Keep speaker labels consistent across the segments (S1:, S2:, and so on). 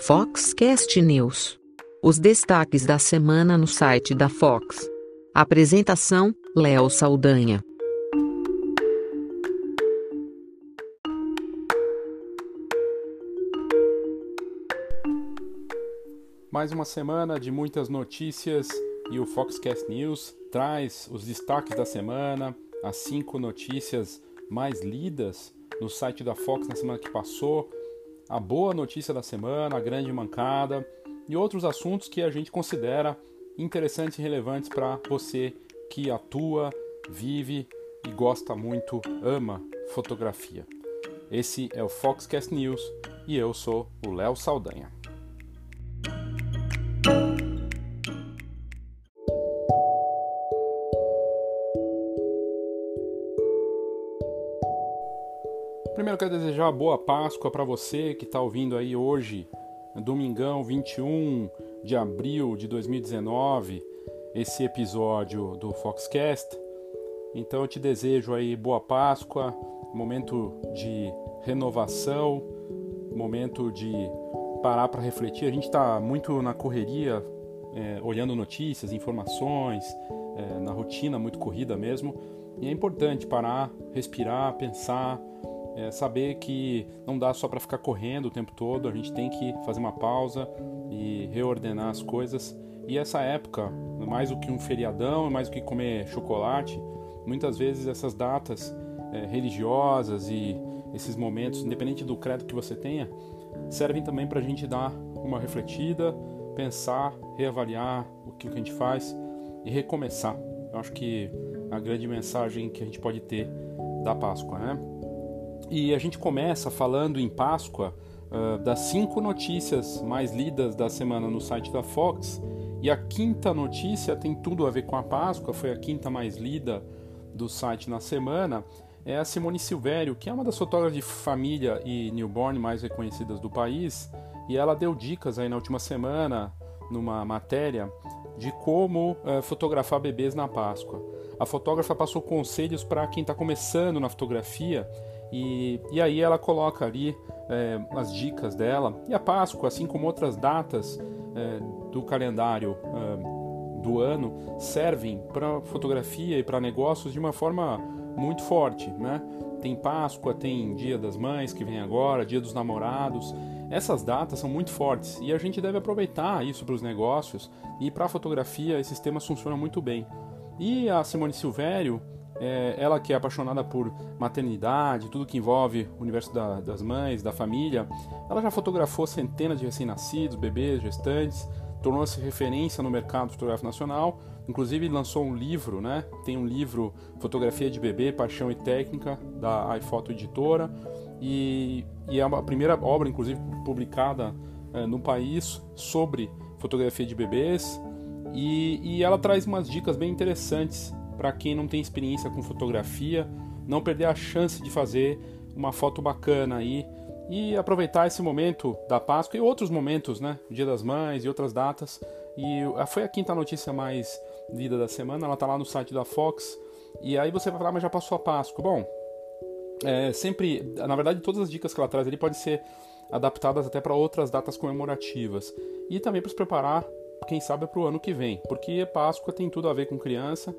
S1: Foxcast News. Os destaques da semana no site da Fox. Apresentação: Léo Saldanha.
S2: Mais uma semana de muitas notícias e o Foxcast News traz os destaques da semana, as cinco notícias mais lidas no site da Fox na semana que passou, a boa notícia da semana, a grande mancada e outros assuntos que a gente considera interessantes e relevantes para você que atua, vive e gosta muito, ama fotografia. Esse é o Foxcast News e eu sou o Léo Saldanha. Primeiro quero desejar boa Páscoa para você que está ouvindo aí hoje, domingão 21 de abril de 2019, esse episódio do Foxcast. Então eu te desejo aí boa Páscoa, momento de renovação, momento de parar para refletir. A gente está muito na correria, é, olhando notícias, informações, é, na rotina muito corrida mesmo. E é importante parar, respirar, pensar é saber que não dá só para ficar correndo o tempo todo, a gente tem que fazer uma pausa e reordenar as coisas. E essa época, mais do que um feriadão, mais do que comer chocolate, muitas vezes essas datas é, religiosas e esses momentos, independente do credo que você tenha, servem também para a gente dar uma refletida, pensar, reavaliar o que, a gente faz e recomeçar. Eu acho que a grande mensagem que a gente pode ter da Páscoa, né? E a gente começa falando em Páscoa uh, das cinco notícias mais lidas da semana no site da Fox. E a quinta notícia tem tudo a ver com a Páscoa, foi a quinta mais lida do site na semana. É a Simone Silvério, que é uma das fotógrafas de família e newborn mais reconhecidas do país. E ela deu dicas aí na última semana, numa matéria, de como uh, fotografar bebês na Páscoa. A fotógrafa passou conselhos para quem está começando na fotografia e, e aí ela coloca ali é, as dicas dela. E a Páscoa, assim como outras datas é, do calendário é, do ano, servem para fotografia e para negócios de uma forma muito forte. Né? Tem Páscoa, tem Dia das Mães que vem agora, Dia dos Namorados. Essas datas são muito fortes e a gente deve aproveitar isso para os negócios e para a fotografia esses temas funcionam muito bem. E a Simone Silvério é, ela que é apaixonada por maternidade, tudo que envolve o universo da, das mães, da família, ela já fotografou centenas de recém-nascidos, bebês, gestantes, tornou-se referência no mercado fotográfico nacional, inclusive lançou um livro, né? Tem um livro Fotografia de Bebê, Paixão e Técnica, da iPhoto Editora, e, e é a primeira obra, inclusive, publicada é, no país sobre fotografia de bebês, e, e ela traz umas dicas bem interessantes para quem não tem experiência com fotografia, não perder a chance de fazer uma foto bacana aí e aproveitar esse momento da Páscoa e outros momentos, né? Dia das Mães e outras datas. E foi a quinta notícia mais lida da semana, ela tá lá no site da Fox. E aí você vai falar, mas já passou a Páscoa. Bom, é, sempre, na verdade, todas as dicas que ela traz ali podem ser adaptadas até para outras datas comemorativas e também para se preparar, quem sabe, para o ano que vem, porque Páscoa tem tudo a ver com criança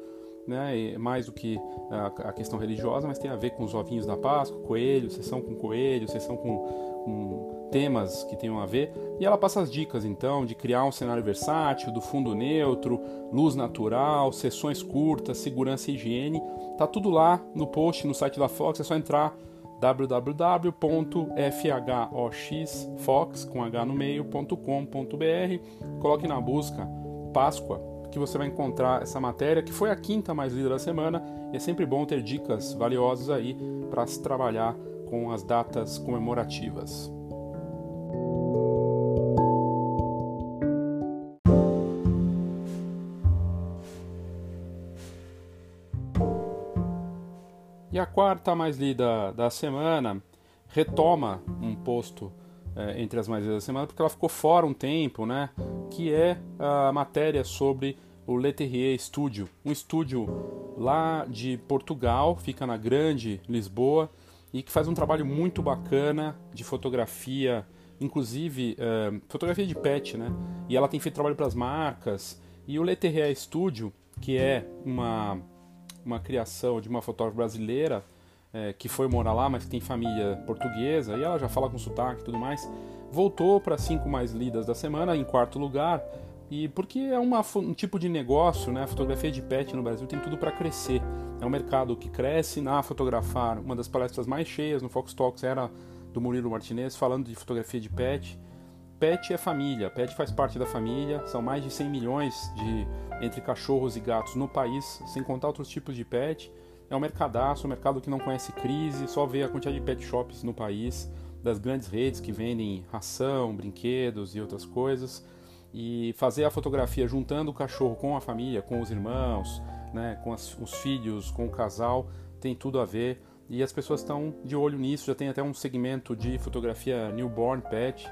S2: né, mais do que a, questão religiosa, mas tem a ver com os ovinhos da Páscoa, coelho, sessão com coelho, sessão com, com temas que tenham a ver. E ela passa as dicas então de criar um cenário versátil, do fundo neutro, luz natural, sessões curtas, segurança e higiene. Tá tudo lá no post no site da Fox, é só entrar www.fhoxfox com h no meio.com.br, coloque na busca Páscoa que você vai encontrar essa matéria, que foi a quinta mais lida da semana. E é sempre bom ter dicas valiosas aí para se trabalhar com as datas comemorativas. E a quarta mais lida da semana retoma um posto é, entre as mais lidas da semana, porque ela ficou fora um tempo, né? Que é a matéria sobre o Leterrier Studio, um estúdio lá de Portugal, fica na Grande Lisboa e que faz um trabalho muito bacana de fotografia inclusive uh, fotografia de pet, né? E ela tem feito trabalho para as marcas. E o Leterrier Studio, que é uma, uma criação de uma fotógrafa brasileira é, que foi morar lá, mas tem família portuguesa, e ela já fala com sotaque e tudo mais, voltou para cinco mais lidas da semana, em quarto lugar, e porque é uma, um tipo de negócio, né? A fotografia de pet no Brasil tem tudo para crescer. É um mercado que cresce na fotografar. Uma das palestras mais cheias no Fox Talks era do Murilo Martinez falando de fotografia de pet. Pet é família, pet faz parte da família. São mais de 100 milhões de entre cachorros e gatos no país, sem contar outros tipos de pet. É um mercadaço, um mercado que não conhece crise, só vê a quantidade de pet shops no país, das grandes redes que vendem ração, brinquedos e outras coisas. E fazer a fotografia juntando o cachorro com a família, com os irmãos, né, com as, os filhos, com o casal, tem tudo a ver. E as pessoas estão de olho nisso, já tem até um segmento de fotografia newborn pet,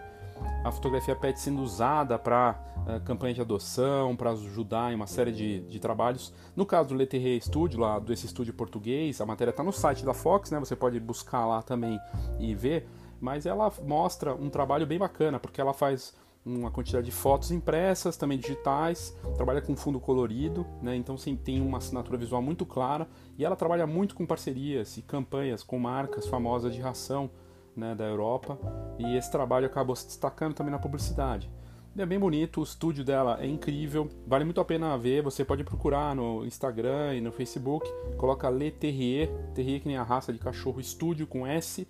S2: a fotografia pet sendo usada para uh, eh, campanha de adoção, para ajudar em uma série de, de trabalhos. No caso do Leterrier Studio, lá desse estúdio português, a matéria está no site da Fox, né? Você pode buscar lá também e ver. Mas ela mostra um trabalho bem bacana, porque ela faz uma quantidade de fotos impressas, também digitais, trabalha com fundo colorido, né? então sim, tem uma assinatura visual muito clara e ela trabalha muito com parcerias e campanhas com marcas famosas de ração né, da Europa e esse trabalho acabou se destacando também na publicidade. É bem bonito, o estúdio dela é incrível, vale muito a pena ver. Você pode procurar no Instagram e no Facebook, coloca Le Terrier, Terrier que nem a raça de cachorro, estúdio com S.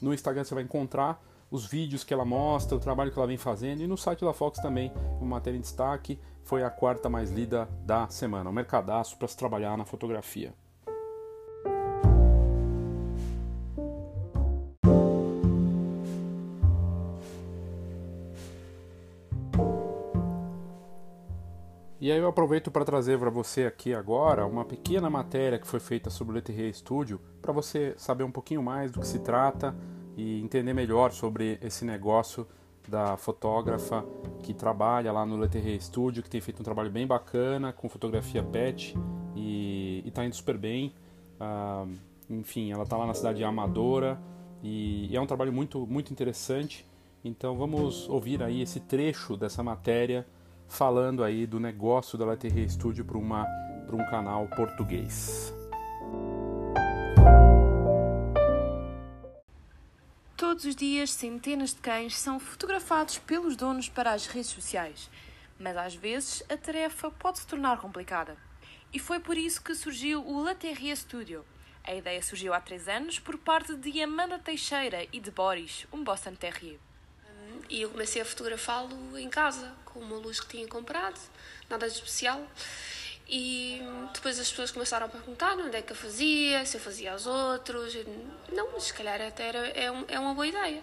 S2: No Instagram você vai encontrar os vídeos que ela mostra, o trabalho que ela vem fazendo e no site da Fox também, uma matéria em destaque, foi a quarta mais lida da semana, um mercadaço para se trabalhar na fotografia. E aí eu aproveito para trazer para você aqui agora uma pequena matéria que foi feita sobre o Leterrier Studio, para você saber um pouquinho mais do que se trata e entender melhor sobre esse negócio da fotógrafa que trabalha lá no Leterrier Studio, que tem feito um trabalho bem bacana com fotografia pet e está indo super bem. Ah, enfim, ela está lá na cidade de Amadora e, e é um trabalho muito, muito interessante. Então vamos ouvir aí esse trecho dessa matéria falando aí do negócio da Leterrier Studio para um canal português.
S3: Todos os dias, centenas de cães são fotografados pelos donos para as redes sociais, mas às vezes a tarefa pode se tornar complicada. E foi por isso que surgiu o Laterrier Studio. A ideia surgiu há três anos por parte de Amanda Teixeira e de Boris, um Boston Terrier.
S4: E eu comecei a fotografá-lo em casa, com uma luz que tinha comprado, nada de especial. E depois as pessoas começaram a perguntar onde é que eu fazia, se eu fazia aos outros. Não, mas se calhar até era, é, um, é uma boa ideia.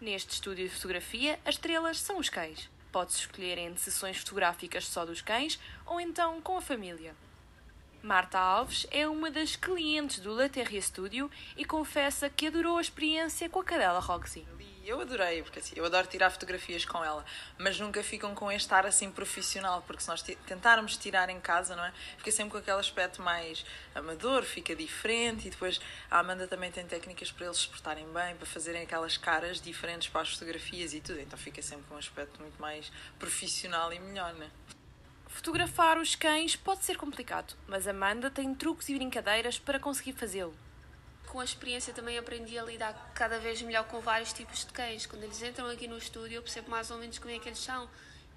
S3: Neste estúdio de fotografia, as estrelas são os cães. Pode-se escolher entre sessões fotográficas só dos cães ou então com a família. Marta Alves é uma das clientes do La Studio e confessa que adorou a experiência com a cadela Roxy
S5: eu adorei, porque assim, eu adoro tirar fotografias com ela, mas nunca ficam com este ar assim profissional, porque se nós tentarmos tirar em casa, não é? Fica sempre com aquele aspecto mais amador, fica diferente, e depois a Amanda também tem técnicas para eles se portarem bem, para fazerem aquelas caras diferentes para as fotografias e tudo, então fica sempre com um aspecto muito mais profissional e melhor, não é?
S3: Fotografar os cães pode ser complicado, mas Amanda tem truques e brincadeiras para conseguir fazê-lo
S4: com a experiência também aprendi a lidar cada vez melhor com vários tipos de cães. Quando eles entram aqui no estúdio, eu percebo mais ou menos como é que eles são.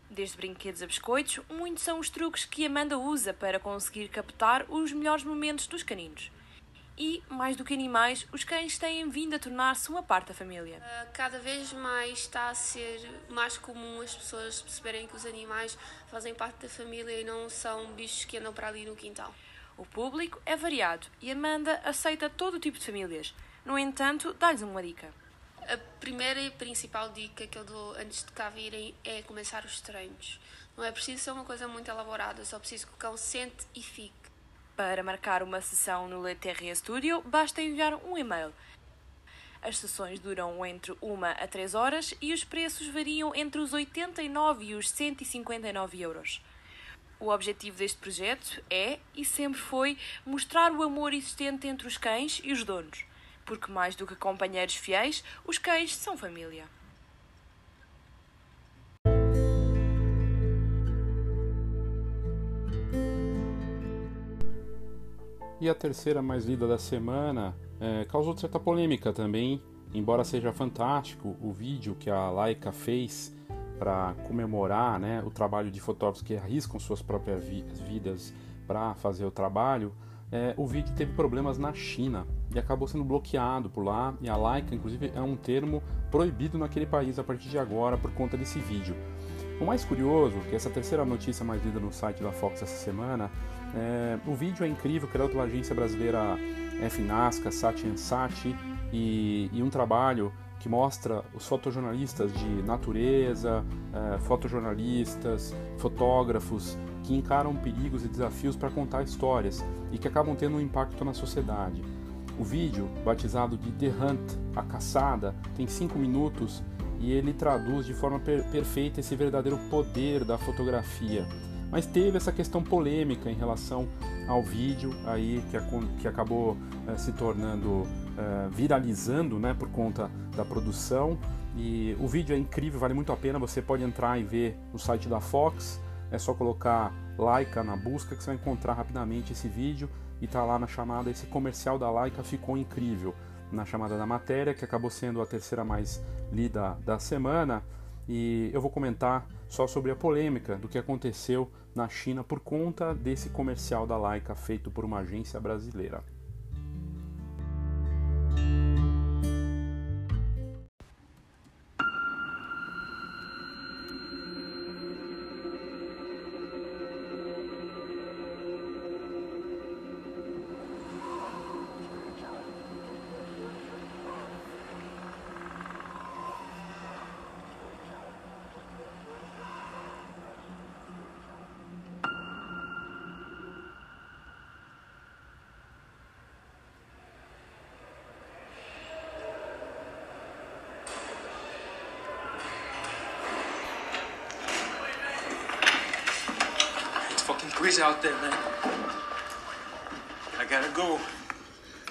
S3: Desde brinquedos a biscoitos, muitos são os truques que Amanda usa para conseguir captar os melhores momentos dos caninos. E, mais do que animais, os cães têm vindo a tornar-se uma parte da família.
S4: Ah, cada vez mais está a ser mais comum as pessoas perceberem que os animais fazem parte da família e não são bichos que andam para ali no quintal.
S3: O público é variado e Amanda aceita todo tipo de famílias. No entanto, dá-lhes uma dica.
S4: A primeira e principal dica que eu dou antes de cá virem é começar os treinos. Não é preciso ser uma coisa muito elaborada, só preciso que o cão sente e fique.
S3: Para marcar uma sessão no Leterrier Studio, basta enviar um e-mail. As sessões duram entre 1 a 3 horas e os preços variam entre os 89 e os 159 euros. O objetivo deste projeto é e sempre foi mostrar o amor existente entre os cães e os donos, porque mais do que companheiros fiéis, os cães são família.
S2: E a terceira mais lida da semana é, causou certa polêmica também, embora seja fantástico o vídeo que a Laika fez para comemorar né, o trabalho de fotógrafos que arriscam suas próprias vidas para fazer o trabalho, é, o vídeo teve problemas na China e acabou sendo bloqueado por lá. E a Laika, inclusive, é um termo proibido naquele país a partir de agora por conta desse vídeo. O mais curioso, que essa terceira notícia mais lida no site da Fox essa semana, é, o vídeo é incrível, criado pela agência brasileira FNASCA, Sati Sati, e, e um trabalho que mostra os fotojornalistas de natureza, é, fotojornalistas, fotógrafos que encaram perigos e desafios para contar histórias e que acabam tendo um impacto na sociedade. O vídeo, batizado de The Hunt, a caçada, tem 5 minutos e ele traduz de forma per perfeita esse verdadeiro poder da fotografia. Mas teve essa questão polêmica em relação ao vídeo aí que, que acabou eh, se tornando eh, viralizando, né, por conta da produção. E o vídeo é incrível, vale muito a pena. Você pode entrar e ver no site da Fox. É só colocar Laika na busca que você vai encontrar rapidamente esse vídeo e tá lá na chamada. Esse comercial da Laika ficou incrível na chamada da matéria, que acabou sendo a terceira mais lida da semana. E eu vou comentar só sobre a polêmica do que aconteceu na China por conta desse comercial da Laika feito por uma agência brasileira.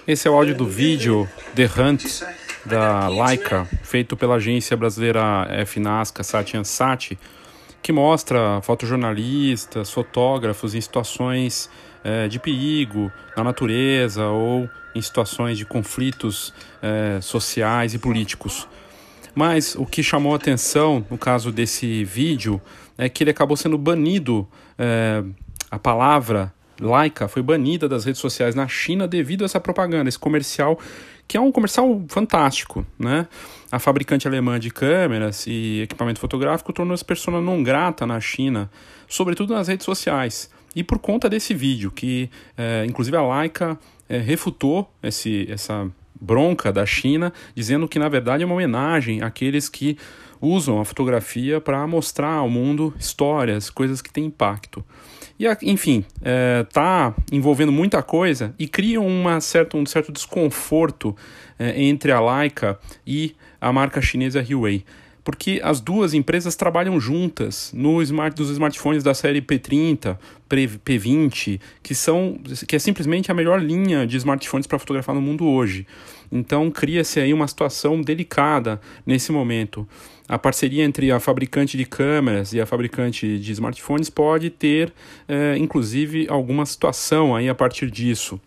S2: Esse é o áudio do vídeo The Hunt da Laika, feito pela agência brasileira FNASCA Satyan Sati, que mostra fotojornalistas, fotógrafos em situações é, de perigo na natureza ou em situações de conflitos é, sociais e políticos. Mas o que chamou a atenção no caso desse vídeo é que ele acabou sendo banido. É, a palavra laica foi banida das redes sociais na China devido a essa propaganda, esse comercial, que é um comercial fantástico, né? A fabricante alemã de câmeras e equipamento fotográfico tornou-se persona não grata na China, sobretudo nas redes sociais. E por conta desse vídeo, que é, inclusive a Leica é, refutou esse, essa bronca da China, dizendo que na verdade é uma homenagem àqueles que usam a fotografia para mostrar ao mundo histórias, coisas que têm impacto. E, enfim, é, envolvendo muita coisa e cria uma certa, um certo desconforto é, entre a Leica e a marca chinesa Huawei. Porque as duas empresas trabalham juntas no smart, dos smartphones da série P30, P20, que são que é simplesmente a melhor linha de smartphones para fotografar no mundo hoje. Então cria-se aí uma situação delicada nesse momento. A parceria entre a fabricante de câmeras e a fabricante de smartphones pode ter, é, inclusive, alguma situação aí a partir disso.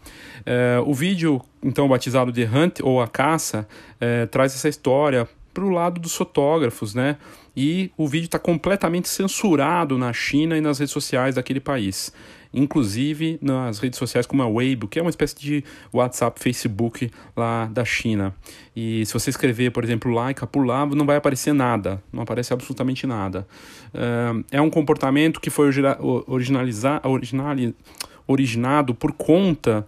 S2: É, o vídeo, então batizado de Hunt ou A Caça, é, traz essa história para o lado dos fotógrafos, né? E o vídeo está completamente censurado na China e nas redes sociais daquele país inclusive nas redes sociais como a Weibo, que é uma espécie de WhatsApp, Facebook lá da China. E se você escrever, por exemplo, like lá, não vai aparecer nada, não aparece absolutamente nada. É um comportamento que foi originalizar, originado por conta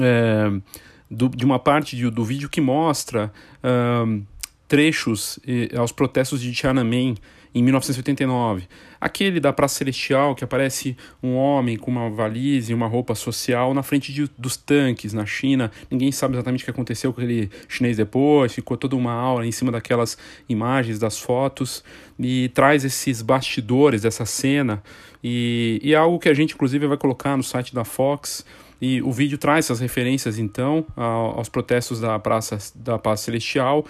S2: é, do, de uma parte do, do vídeo que mostra trechos aos protestos de Tiananmen em 1989. Aquele da Praça Celestial, que aparece um homem com uma valise e uma roupa social na frente de, dos tanques na China. Ninguém sabe exatamente o que aconteceu com aquele chinês depois, ficou toda uma aula em cima daquelas imagens, das fotos, e traz esses bastidores dessa cena. E, e é algo que a gente, inclusive, vai colocar no site da Fox. E o vídeo traz essas referências, então, aos protestos da Praça da Paz Celestial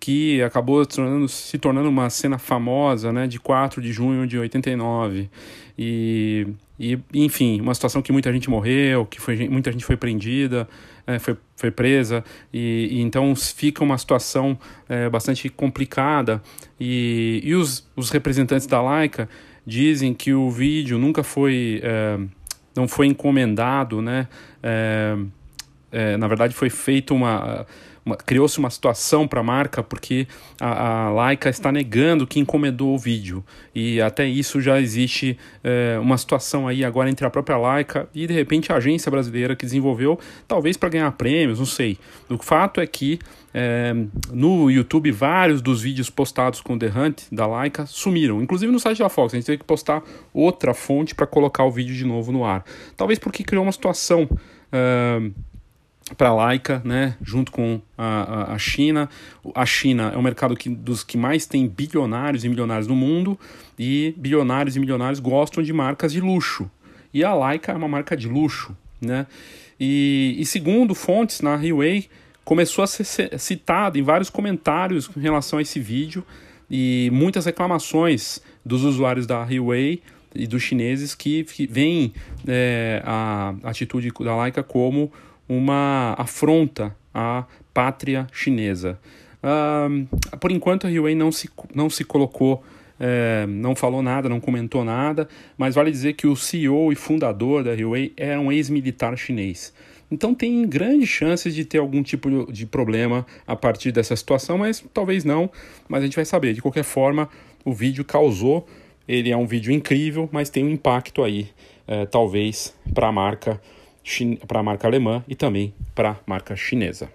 S2: que acabou tornando, se tornando uma cena famosa, né, de 4 de junho de 89. E, e, enfim, uma situação que muita gente morreu, que foi, muita gente foi prendida, é, foi, foi presa, e, e, então fica uma situação é, bastante complicada. E, e os, os representantes da Laika dizem que o vídeo nunca foi, é, não foi encomendado, né? É, é, na verdade, foi feito uma criou-se uma situação para a marca porque a, a Leica está negando que encomendou o vídeo e até isso já existe é, uma situação aí agora entre a própria Leica e de repente a agência brasileira que desenvolveu, talvez para ganhar prêmios, não sei. O fato é que é, no YouTube vários dos vídeos postados com The Hunt da Leica sumiram, inclusive no site da Fox. A gente teve que postar outra fonte para colocar o vídeo de novo no ar. Talvez porque criou uma situação. Uh, para a Laika, né, junto com a, a, China. A China é o mercado que, dos que mais tem bilionários e milionários no mundo, e bilionários e milionários gostam de marcas de luxo. E a Laika é uma marca de luxo. Né? E, e segundo fontes na Huawei, começou a ser citado em vários comentários em relação a esse vídeo, e muitas reclamações dos usuários da Huawei e dos chineses que, que veem é, a atitude da Laika como uma afronta à pátria chinesa. Por enquanto, a Huawei não se, não se colocou, é, não falou nada, não comentou nada, mas vale dizer que o CEO e fundador da Huawei é um ex-militar chinês. Então tem grandes chances de ter algum tipo de problema a partir dessa situação, mas talvez não, mas a gente vai saber. De qualquer forma, o vídeo causou, ele é um vídeo incrível, mas tem um impacto aí, é, talvez, para a marca para a marca alemã e também para a marca chinesa.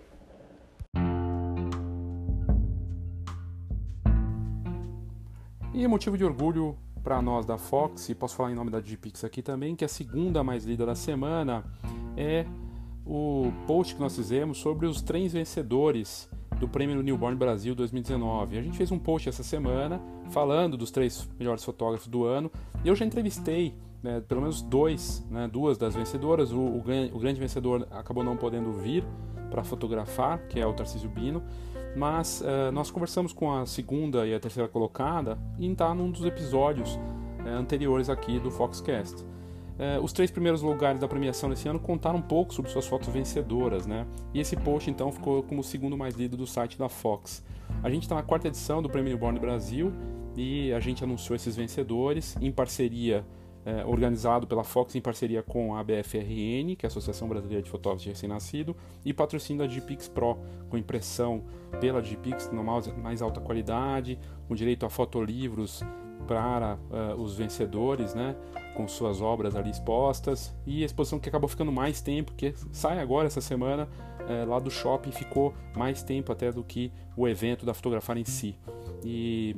S2: E motivo de orgulho para nós da Fox, e posso falar em nome da Digipix aqui também, que a segunda mais lida da semana é o post que nós fizemos sobre os três vencedores do Prêmio Newborn Brasil 2019. A gente fez um post essa semana falando dos três melhores fotógrafos do ano e eu já entrevistei né, pelo menos dois, né, duas das vencedoras. O, o, o, grande vencedor acabou não podendo vir para fotografar, que é o Tarcísio Bino, mas uh, nós conversamos com a segunda e a terceira colocada e está num dos episódios uh, anteriores aqui do Foxcast. Uh, os três primeiros lugares da premiação desse ano contaram um pouco sobre suas fotos vencedoras, né? E esse post então ficou como o segundo mais lido do site da Fox. A gente está na quarta edição do Prêmio Born Brasil e a gente anunciou esses vencedores em parceria é, organizado pela Fox em parceria com a BFRN, que é a Associação Brasileira de Fotógrafos de Recém-Nascido, e patrocínio da Digipix Pro, com impressão pela Digipix na mais alta qualidade, com direito a fotolivros para uh, os vencedores, né, com suas obras ali expostas, e a exposição que acabou ficando mais tempo, que sai agora essa semana uh, lá do shopping, ficou mais tempo até do que o evento da fotografar em si. E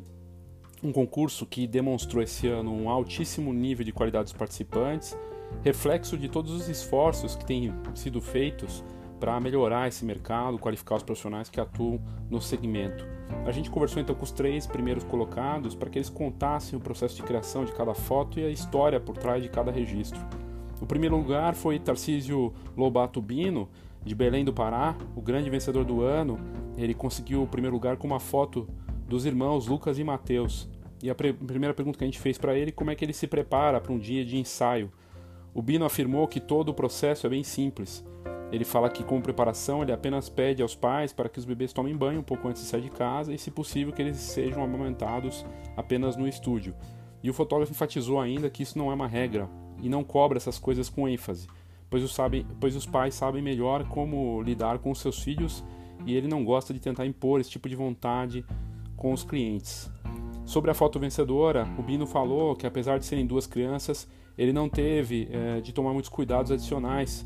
S2: um concurso que demonstrou esse ano um altíssimo nível de qualidade dos participantes, reflexo de todos os esforços que têm sido feitos para melhorar esse mercado, qualificar os profissionais que atuam no segmento. A gente conversou então com os três primeiros colocados para que eles contassem o processo de criação de cada foto e a história por trás de cada registro. O primeiro lugar foi Tarcísio Lobato Bino, de Belém do Pará, o grande vencedor do ano. Ele conseguiu o primeiro lugar com uma foto dos irmãos Lucas e Mateus. E a primeira pergunta que a gente fez para ele como é que ele se prepara para um dia de ensaio. O Bino afirmou que todo o processo é bem simples. Ele fala que com preparação ele apenas pede aos pais para que os bebês tomem banho um pouco antes de sair de casa e, se possível, que eles sejam amamentados apenas no estúdio. E o fotógrafo enfatizou ainda que isso não é uma regra e não cobra essas coisas com ênfase, pois os, sabe, pois os pais sabem melhor como lidar com seus filhos e ele não gosta de tentar impor esse tipo de vontade com os clientes. Sobre a foto vencedora, o Bino falou que apesar de serem duas crianças, ele não teve é, de tomar muitos cuidados adicionais,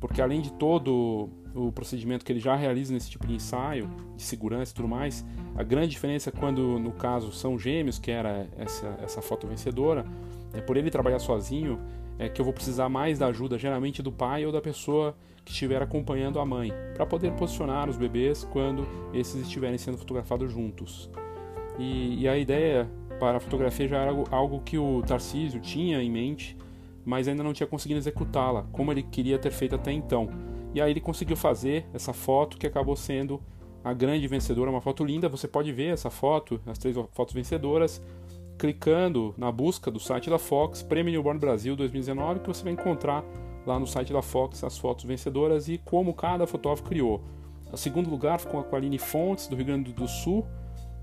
S2: porque além de todo o procedimento que ele já realiza nesse tipo de ensaio, de segurança e tudo mais, a grande diferença quando, no caso, são gêmeos, que era essa, essa foto vencedora, é por ele trabalhar sozinho, é que eu vou precisar mais da ajuda, geralmente do pai ou da pessoa que estiver acompanhando a mãe, para poder posicionar os bebês quando esses estiverem sendo fotografados juntos. E, e a ideia para a fotografia já era algo, algo que o Tarcísio tinha em mente, mas ainda não tinha conseguido executá-la como ele queria ter feito até então. E aí ele conseguiu fazer essa foto que acabou sendo a grande vencedora, uma foto linda. Você pode ver essa foto, as três fotos vencedoras, clicando na busca do site da Fox, Prêmio Newborn Brasil 2019, que você vai encontrar lá no site da Fox as fotos vencedoras e como cada fotógrafo criou. O segundo lugar ficou com a Aline Fontes, do Rio Grande do Sul,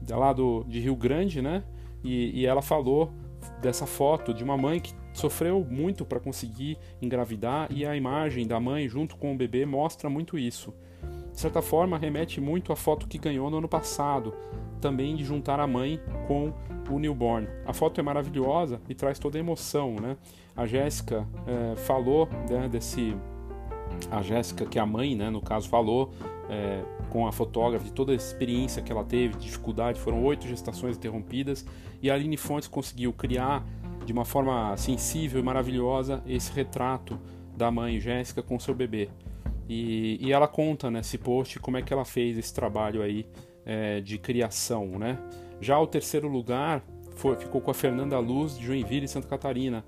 S2: lá do, de Rio Grande, né? E, e ela falou dessa foto de uma mãe que sofreu muito para conseguir engravidar e a imagem da mãe junto com o bebê mostra muito isso. De certa forma, remete muito à foto que ganhou no ano passado, também de juntar a mãe com o newborn. A foto é maravilhosa e traz toda a emoção, né? A Jéssica é, falou né, desse, a Jéssica que é a mãe, né, no caso, falou é, com a fotógrafa de toda a experiência que ela teve, dificuldade, foram oito gestações interrompidas e a Aline Fontes conseguiu criar de uma forma sensível e maravilhosa esse retrato da mãe Jéssica com seu bebê. E, e, ela conta nesse post como é que ela fez esse trabalho aí é, de criação, né? Já o terceiro lugar foi, ficou com a Fernanda Luz de Joinville, Santa Catarina.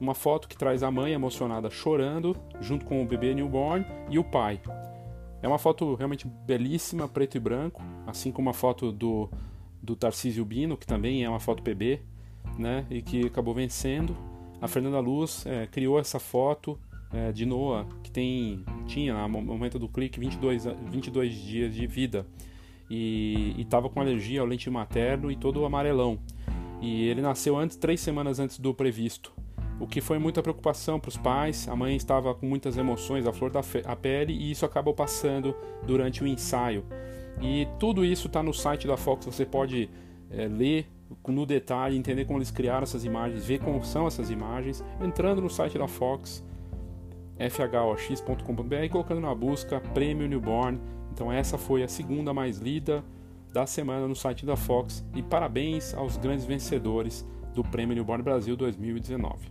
S2: Uma foto que traz a mãe emocionada chorando, junto com o bebê newborn e o pai. É uma foto realmente belíssima, preto e branco, assim como a foto do, do Tarcísio Bino, que também é uma foto PB, né, e que acabou vencendo. A Fernanda Luz é, criou essa foto é, de Noah, que tem, tinha no momento do clique 22, 22 dias de vida e estava com alergia ao leite materno e todo amarelão. E ele nasceu antes, três semanas antes do previsto, o que foi muita preocupação para os pais. A mãe estava com muitas emoções, a flor da pele, e isso acabou passando durante o ensaio. E tudo isso está no site da Fox, você pode é, ler no detalhe, entender como eles criaram essas imagens, ver como são essas imagens, entrando no site da Fox, fhox.com.br e colocando na busca Prêmio Newborn então essa foi a segunda mais lida da semana no site da Fox e parabéns aos grandes vencedores do Prêmio Newborn Brasil 2019.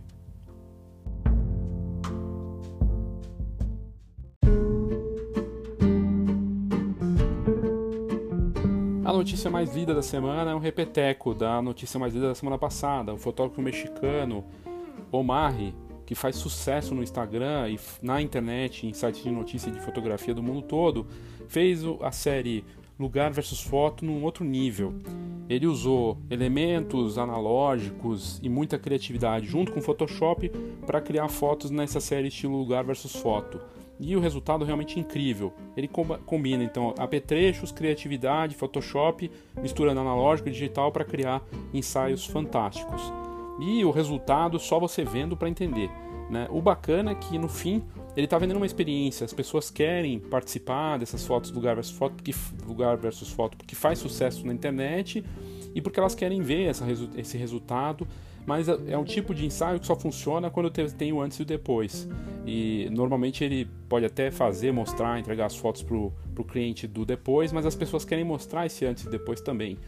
S2: A notícia mais lida da semana é um repeteco da notícia mais lida da semana passada. O fotógrafo mexicano Omar que faz sucesso no Instagram e na internet, em sites de notícia de fotografia do mundo todo, fez a série Lugar versus Foto num outro nível. Ele usou elementos analógicos e muita criatividade junto com Photoshop para criar fotos nessa série estilo Lugar versus Foto. E o resultado realmente incrível. Ele combina então apetrechos, criatividade, Photoshop, misturando analógico e digital para criar ensaios fantásticos. E o resultado só você vendo para entender. Né? O bacana é que no fim ele está vendendo uma experiência. As pessoas querem participar dessas fotos lugar versus foto, porque, lugar versus foto, porque faz sucesso na internet e porque elas querem ver essa, esse resultado. Mas é, é um tipo de ensaio que só funciona quando tem o antes e depois. E normalmente ele pode até fazer, mostrar, entregar as fotos para o cliente do depois, mas as pessoas querem mostrar esse antes e depois também.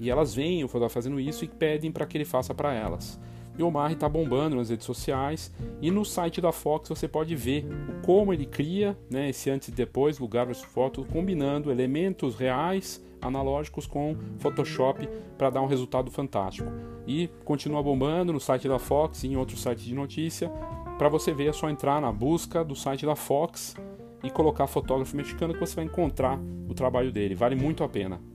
S2: E elas veem o fotógrafo fazendo isso e pedem para que ele faça para elas. E o Omar está bombando nas redes sociais e no site da Fox você pode ver como ele cria né, esse antes e depois, lugar versus foto, combinando elementos reais, analógicos com Photoshop para dar um resultado fantástico. E continua bombando no site da Fox e em outros sites de notícia. Para você ver é só entrar na busca do site da Fox e colocar fotógrafo mexicano que você vai encontrar o trabalho dele. Vale muito a pena.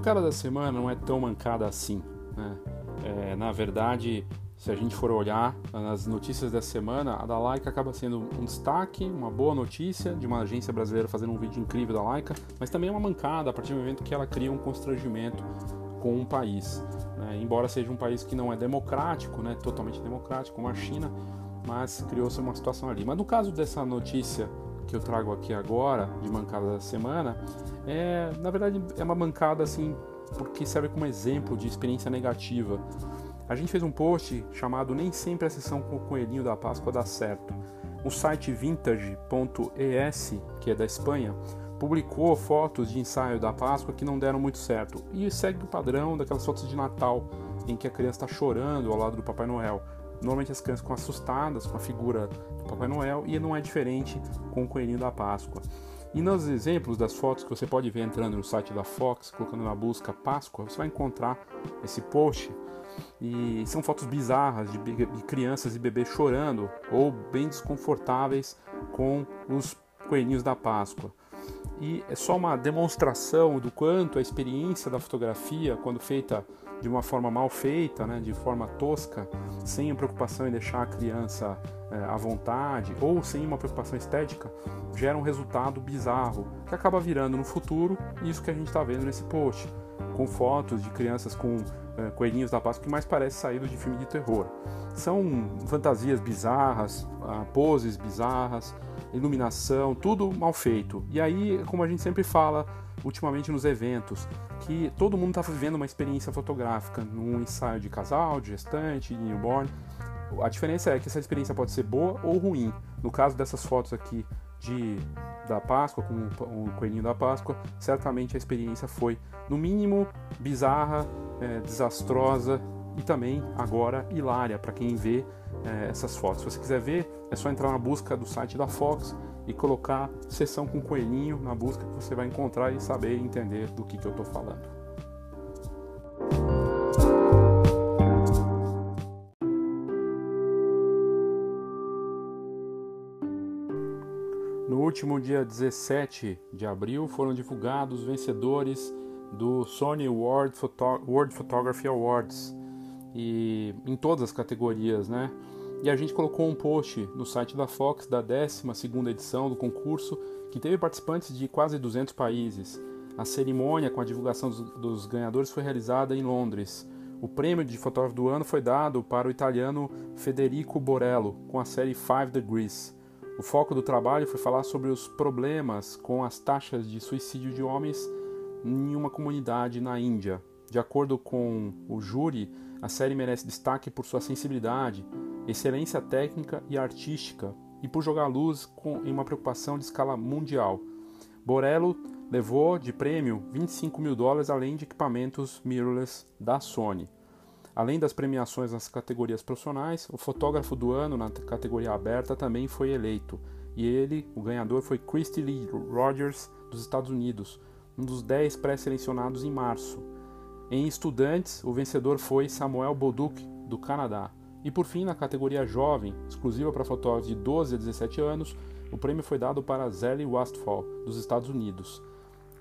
S2: Mancada da semana não é tão mancada assim. Né? É, na verdade, se a gente for olhar nas notícias da semana, a da Laika acaba sendo um destaque, uma boa notícia de uma agência brasileira fazendo um vídeo incrível da Laika, mas também é uma mancada a partir do momento que ela cria um constrangimento com um país. Né? Embora seja um país que não é democrático, né? totalmente democrático, como a China, mas criou-se uma situação ali. Mas no caso dessa notícia que eu trago aqui agora, de mancada da semana, é, na verdade é uma mancada assim, porque serve como exemplo de experiência negativa. A gente fez um post chamado Nem sempre a sessão com o coelhinho da Páscoa dá certo. O site vintage.es, que é da Espanha, publicou fotos de ensaio da Páscoa que não deram muito certo e segue o padrão daquelas fotos de Natal em que a criança está chorando ao lado do Papai Noel. Normalmente as crianças ficam assustadas com a figura do Papai Noel e não é diferente com o coelhinho da Páscoa. E nos exemplos das fotos que você pode ver entrando no site da Fox, colocando na busca Páscoa, você vai encontrar esse post E são fotos bizarras de, de crianças e bebês chorando ou bem desconfortáveis com os coelhinhos da Páscoa. E é só uma demonstração do quanto a experiência da fotografia, quando feita de uma forma mal feita, né, de forma tosca, sem a preocupação em deixar a criança é, à vontade ou sem uma preocupação estética, gera um resultado bizarro que acaba virando no futuro isso que a gente está vendo nesse post, com fotos de crianças com é, coelhinhos da Páscoa que mais parece saído de filme de terror. São fantasias bizarras, ah, poses bizarras, iluminação, tudo mal feito. E aí, como a gente sempre fala ultimamente nos eventos, que todo mundo está vivendo uma experiência fotográfica num ensaio de casal, de gestante, de newborn. A diferença é que essa experiência pode ser boa ou ruim. No caso dessas fotos aqui de da Páscoa, com o coelhinho da Páscoa, certamente a experiência foi, no mínimo, bizarra, é, desastrosa e também agora hilária para quem vê é, essas fotos. Se você quiser ver, é só entrar na busca do site da Fox e colocar sessão com coelhinho na busca que você vai encontrar e saber entender do que, que eu estou falando. No último dia 17 de abril foram divulgados os vencedores do Sony World, World Photography Awards e em todas as categorias, né? E a gente colocou um post no site da Fox da 12ª edição do concurso, que teve participantes de quase 200 países. A cerimônia com a divulgação dos ganhadores foi realizada em Londres. O prêmio de fotógrafo do ano foi dado para o italiano Federico Borello, com a série Five Degrees. O foco do trabalho foi falar sobre os problemas com as taxas de suicídio de homens em uma comunidade na Índia. De acordo com o júri, a série merece destaque por sua sensibilidade, excelência técnica e artística e por jogar luz com, em uma preocupação de escala mundial. Borello levou de prêmio 25 mil dólares além de equipamentos mirrorless da Sony. Além das premiações nas categorias profissionais, o fotógrafo do ano na categoria aberta também foi eleito, e ele, o ganhador, foi Christy Lee Rogers, dos Estados Unidos, um dos 10 pré-selecionados em março. Em estudantes, o vencedor foi Samuel Boduk, do Canadá. E por fim, na categoria jovem, exclusiva para fotógrafos de 12 a 17 anos, o prêmio foi dado para Zelly Westphal, dos Estados Unidos.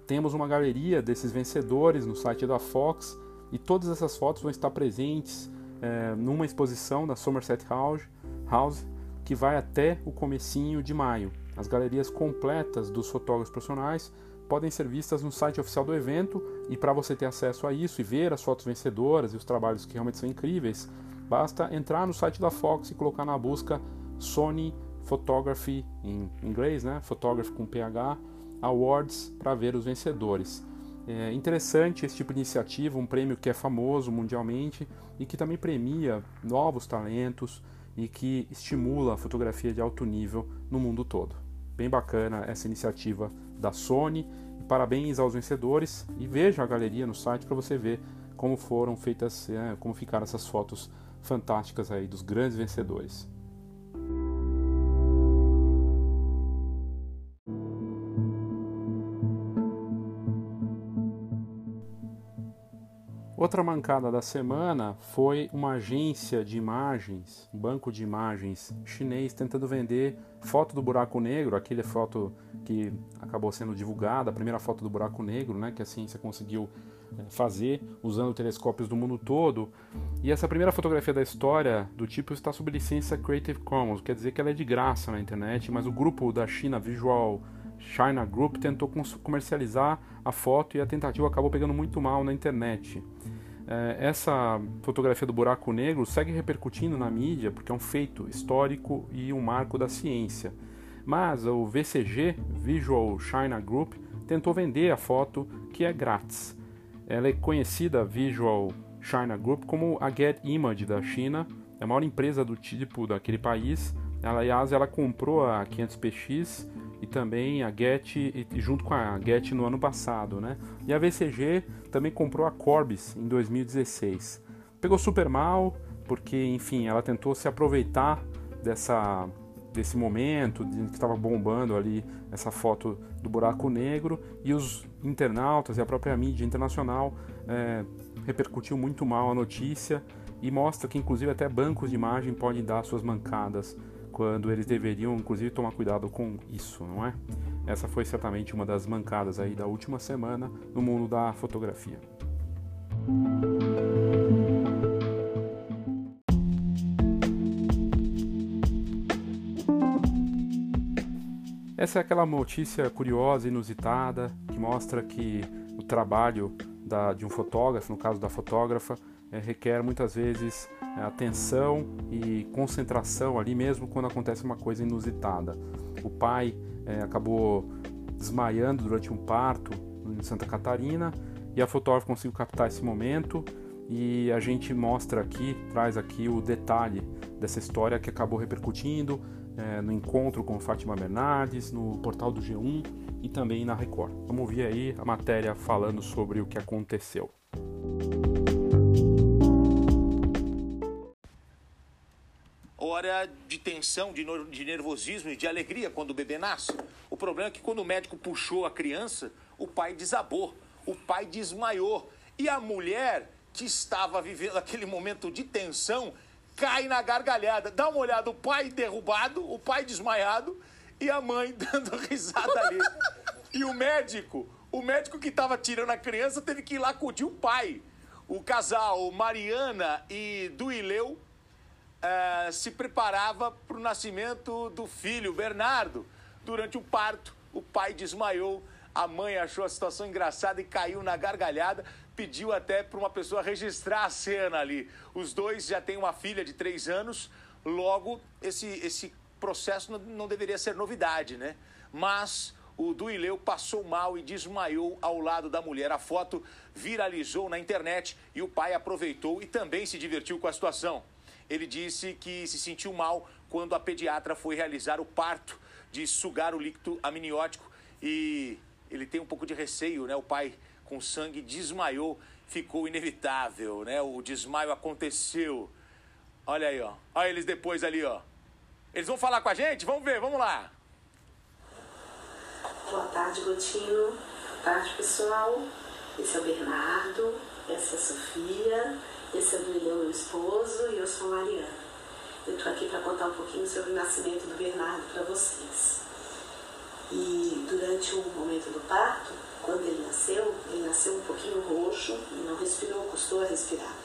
S2: Temos uma galeria desses vencedores no site da Fox e todas essas fotos vão estar presentes é, numa exposição da Somerset House, House que vai até o comecinho de maio. As galerias completas dos fotógrafos profissionais podem ser vistas no site oficial do evento e para você ter acesso a isso e ver as fotos vencedoras e os trabalhos que realmente são incríveis, basta entrar no site da Fox e colocar na busca Sony Photography em inglês, né? Photography com PH Awards para ver os vencedores. É interessante esse tipo de iniciativa, um prêmio que é famoso mundialmente e que também premia novos talentos e que estimula a fotografia de alto nível no mundo todo. Bem bacana essa iniciativa da Sony. Parabéns aos vencedores e veja a galeria no site para você ver como foram feitas, é, como ficaram essas fotos fantásticas aí dos grandes vencedores. Outra mancada da semana foi uma agência de imagens, um banco de imagens chinês tentando vender foto do buraco negro, aquele foto que acabou sendo divulgada, a primeira foto do buraco negro, né, que a ciência conseguiu fazer usando telescópios do mundo todo. E essa primeira fotografia da história do tipo está sob licença Creative Commons, quer dizer que ela é de graça na internet, mas o grupo da China Visual China Group tentou comercializar a foto e a tentativa acabou pegando muito mal na internet. É, essa fotografia do buraco negro segue repercutindo na mídia porque é um feito histórico e um marco da ciência. Mas o VCG, Visual China Group, tentou vender a foto que é grátis. Ela é conhecida, Visual China Group, como a Get Image da China, é a maior empresa do tipo daquele país. Ela, aliás, ela comprou a 500px e também a Get, junto com a Get no ano passado, né? E a VCG também comprou a Corbis em 2016. Pegou super mal, porque, enfim, ela tentou se aproveitar dessa desse momento de que estava bombando ali essa foto do buraco negro e os internautas e a própria mídia internacional é, repercutiu muito mal a notícia e mostra que inclusive até bancos de imagem podem dar suas mancadas quando eles deveriam inclusive tomar cuidado com isso, não é? Essa foi certamente uma das mancadas aí da última semana no mundo da fotografia. Essa é aquela notícia curiosa, inusitada, que mostra que o trabalho da, de um fotógrafo, no caso da fotógrafa, é, requer muitas vezes é, atenção e concentração ali mesmo quando acontece uma coisa inusitada. O pai é, acabou desmaiando durante um parto em Santa Catarina e a fotógrafa conseguiu captar esse momento e a gente mostra aqui, traz aqui o detalhe dessa história que acabou repercutindo é, no encontro com Fátima Bernardes, no portal do G1 e também na Record. Vamos ouvir aí a matéria falando sobre o que aconteceu.
S6: Hora de tensão, de, de nervosismo e de alegria quando o bebê nasce. O problema é que quando o médico puxou a criança, o pai desabou, o pai desmaiou. E a mulher que estava vivendo aquele momento de tensão cai na gargalhada. Dá uma olhada, o pai derrubado, o pai desmaiado e a mãe dando risada ali. E o médico, o médico que estava tirando a criança teve que ir lá acudir o pai. O casal Mariana e Duileu uh, se preparava para o nascimento do filho, Bernardo. Durante o parto, o pai desmaiou, a mãe achou a situação engraçada e caiu na gargalhada pediu até para uma pessoa registrar a cena ali. Os dois já têm uma filha de três anos, logo esse, esse processo não, não deveria ser novidade, né? Mas o Duileu passou mal e desmaiou ao lado da mulher. A foto viralizou na internet e o pai aproveitou e também se divertiu com a situação. Ele disse que se sentiu mal quando a pediatra foi realizar o parto de sugar o líquido amniótico e ele tem um pouco de receio, né? O pai com sangue desmaiou, ficou inevitável, né? O desmaio aconteceu. Olha aí, ó. Olha eles depois ali, ó. Eles vão falar com a gente? Vamos ver, vamos lá.
S7: Boa tarde, Gotino. Boa tarde, pessoal. Esse é o Bernardo, essa é a Sofia, esse é o meu esposo, e eu sou a Mariana. Eu estou aqui para contar um pouquinho sobre o nascimento do Bernardo para vocês. E durante o momento do parto, quando ele nasceu, ele nasceu um pouquinho roxo e não respirou, custou a respirar.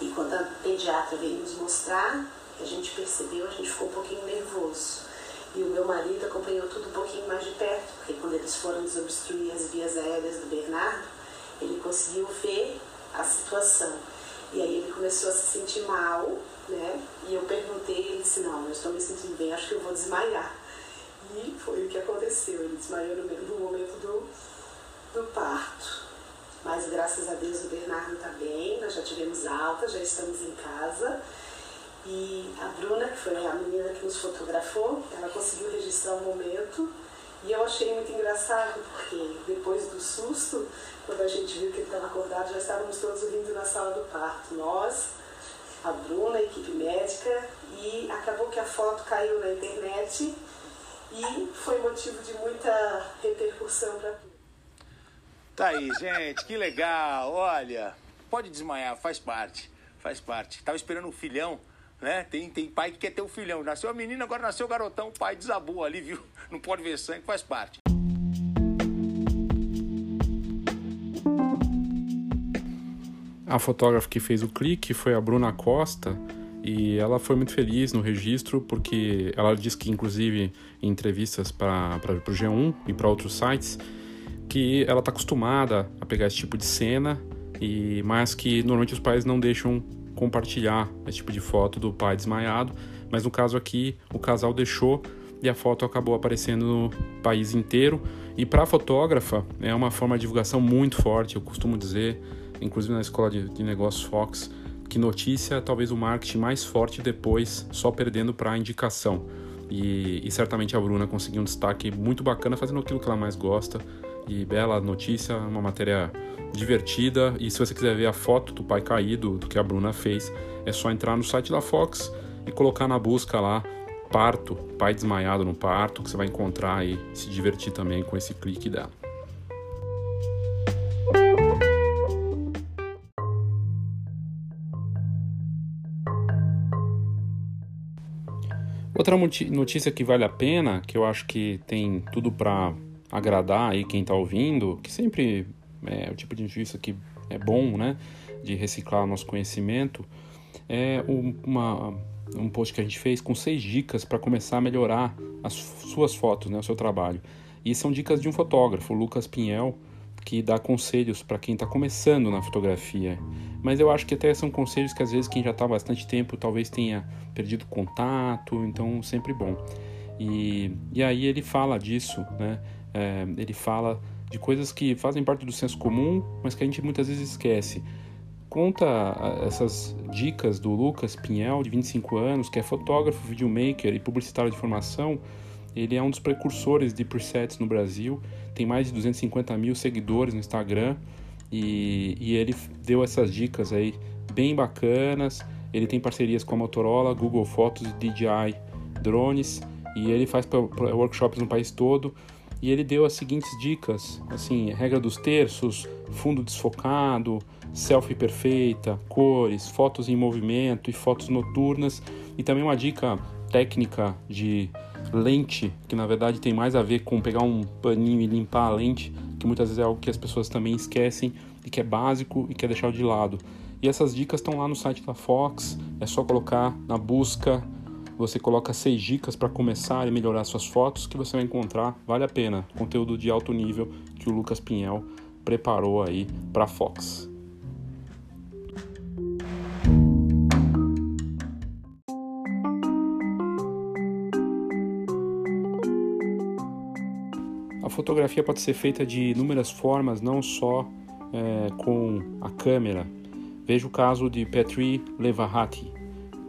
S7: E quando a pediatra veio nos mostrar, a gente percebeu, a gente ficou um pouquinho nervoso. E o meu marido acompanhou tudo um pouquinho mais de perto, porque quando eles foram desobstruir as vias aéreas do Bernardo, ele conseguiu ver a situação. E aí ele começou a se sentir mal, né? E eu perguntei, ele disse, não, eu estou me sentindo bem, acho que eu vou desmaiar. E foi o que aconteceu, ele desmaiou no, momento do, do parto. Mas graças a Deus o Bernardo está bem, nós já tivemos alta, já estamos em casa. E a Bruna, que foi a menina que nos fotografou, ela conseguiu registrar o momento. E eu achei muito engraçado, porque depois do susto, quando a gente viu que ele estava acordado, já estávamos todos rindo na sala do parto. Nós, a Bruna, a equipe médica, e acabou que a foto caiu na internet e foi motivo de muita repercussão para.
S6: Tá aí, gente, que legal. Olha, pode desmaiar, faz parte. Faz parte. Tava esperando um filhão, né? Tem, tem pai que quer ter um filhão. Nasceu a menina, agora nasceu o garotão, o pai desabou ali, viu? Não pode ver sangue, faz parte.
S2: A fotógrafa que fez o clique foi a Bruna Costa e ela foi muito feliz no registro porque ela disse que, inclusive, em entrevistas para o G1 e para outros sites, que ela está acostumada a pegar esse tipo de cena, e mas que normalmente os pais não deixam compartilhar esse tipo de foto do pai desmaiado, mas no caso aqui o casal deixou e a foto acabou aparecendo no país inteiro. E para a fotógrafa é uma forma de divulgação muito forte, eu costumo dizer, inclusive na escola de, de negócios Fox, que notícia é talvez o marketing mais forte depois, só perdendo para a indicação. E, e certamente a Bruna conseguiu um destaque muito bacana fazendo aquilo que ela mais gosta, e bela notícia, uma matéria divertida. E se você quiser ver a foto do pai caído, do que a Bruna fez, é só entrar no site da Fox e colocar na busca lá parto, pai desmaiado no parto, que você vai encontrar e se divertir também com esse clique dela. Outra notícia que vale a pena, que eu acho que tem tudo para agradar aí quem está ouvindo, que sempre é o tipo de notícia que é bom, né, de reciclar nosso conhecimento, é uma, um post que a gente fez com seis dicas para começar a melhorar as suas fotos, né, o seu trabalho. E são dicas de um fotógrafo, Lucas Pinhel, que dá conselhos para quem está começando na fotografia. Mas eu acho que até são conselhos que às vezes quem já está há bastante tempo talvez tenha perdido contato, então sempre bom. E, e aí ele fala disso, né? É, ele fala de coisas que fazem parte do senso comum, mas que a gente muitas vezes esquece. Conta essas dicas do Lucas Pinhel, de 25 anos, que é fotógrafo, videomaker e publicitário de formação. Ele é um dos precursores de presets no Brasil, tem mais de 250 mil seguidores no Instagram e, e ele deu essas dicas aí bem bacanas. Ele tem parcerias com a Motorola, Google Fotos e DJI Drones e ele faz workshops no país todo e ele deu as seguintes dicas, assim, regra dos terços, fundo desfocado, selfie perfeita, cores, fotos em movimento e fotos noturnas e também uma dica técnica de lente, que na verdade tem mais a ver com pegar um paninho e limpar a lente, que muitas vezes é algo que as pessoas também esquecem e que é básico e quer deixar de lado. E essas dicas estão lá no site da Fox, é só colocar na busca você coloca seis dicas para começar e melhorar suas fotos que você vai encontrar, vale a pena. Conteúdo de alto nível que o Lucas Pinhel preparou aí para Fox. A fotografia pode ser feita de inúmeras formas, não só é, com a câmera. Veja o caso de Petri Levahati,